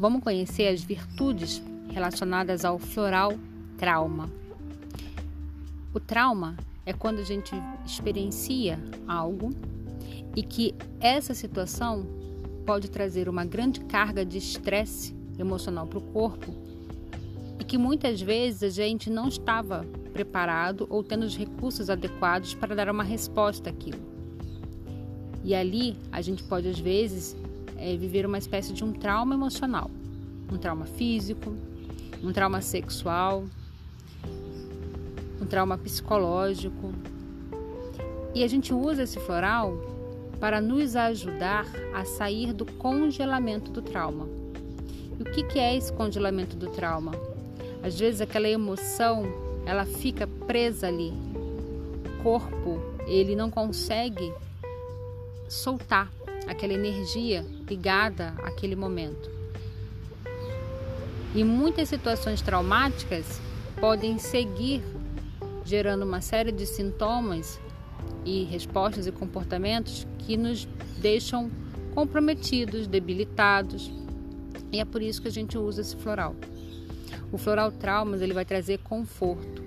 Vamos conhecer as virtudes relacionadas ao floral trauma. O trauma é quando a gente experiencia algo e que essa situação pode trazer uma grande carga de estresse emocional para o corpo e que muitas vezes a gente não estava preparado ou tendo os recursos adequados para dar uma resposta àquilo. E ali a gente pode às vezes é viver uma espécie de um trauma emocional, um trauma físico, um trauma sexual, um trauma psicológico. E a gente usa esse floral para nos ajudar a sair do congelamento do trauma. E o que é esse congelamento do trauma? Às vezes aquela emoção ela fica presa ali. O corpo ele não consegue soltar aquela energia ligada àquele momento. E muitas situações traumáticas podem seguir gerando uma série de sintomas e respostas e comportamentos que nos deixam comprometidos, debilitados. E é por isso que a gente usa esse floral. O floral traumas ele vai trazer conforto,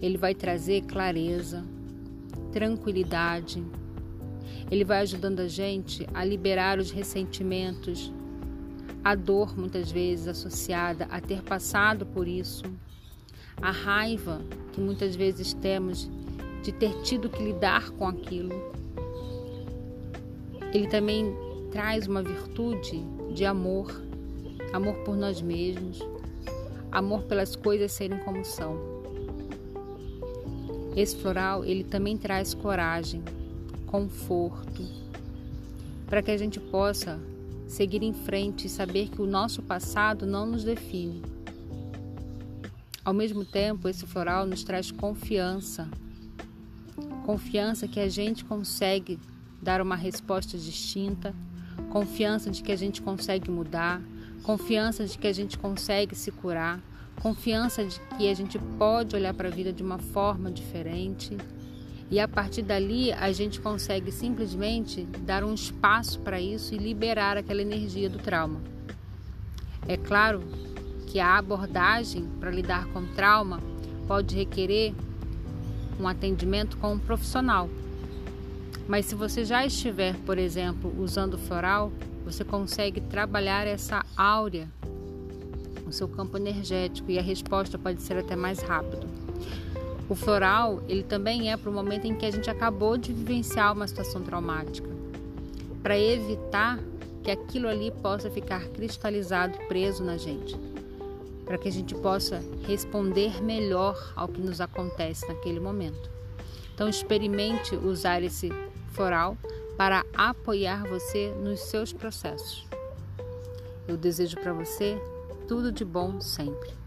ele vai trazer clareza, tranquilidade, ele vai ajudando a gente a liberar os ressentimentos, a dor muitas vezes associada a ter passado por isso, a raiva que muitas vezes temos de ter tido que lidar com aquilo. Ele também traz uma virtude de amor, amor por nós mesmos, amor pelas coisas serem como são. Esse floral, ele também traz coragem, conforto, para que a gente possa seguir em frente e saber que o nosso passado não nos define. Ao mesmo tempo, esse floral nos traz confiança. Confiança que a gente consegue dar uma resposta distinta, confiança de que a gente consegue mudar, confiança de que a gente consegue se curar, confiança de que a gente pode olhar para a vida de uma forma diferente. E a partir dali a gente consegue simplesmente dar um espaço para isso e liberar aquela energia do trauma. É claro que a abordagem para lidar com trauma pode requerer um atendimento com um profissional. Mas se você já estiver, por exemplo, usando floral, você consegue trabalhar essa áurea, o seu campo energético e a resposta pode ser até mais rápido. O floral, ele também é para o momento em que a gente acabou de vivenciar uma situação traumática, para evitar que aquilo ali possa ficar cristalizado, preso na gente, para que a gente possa responder melhor ao que nos acontece naquele momento. Então experimente usar esse floral para apoiar você nos seus processos. Eu desejo para você tudo de bom sempre.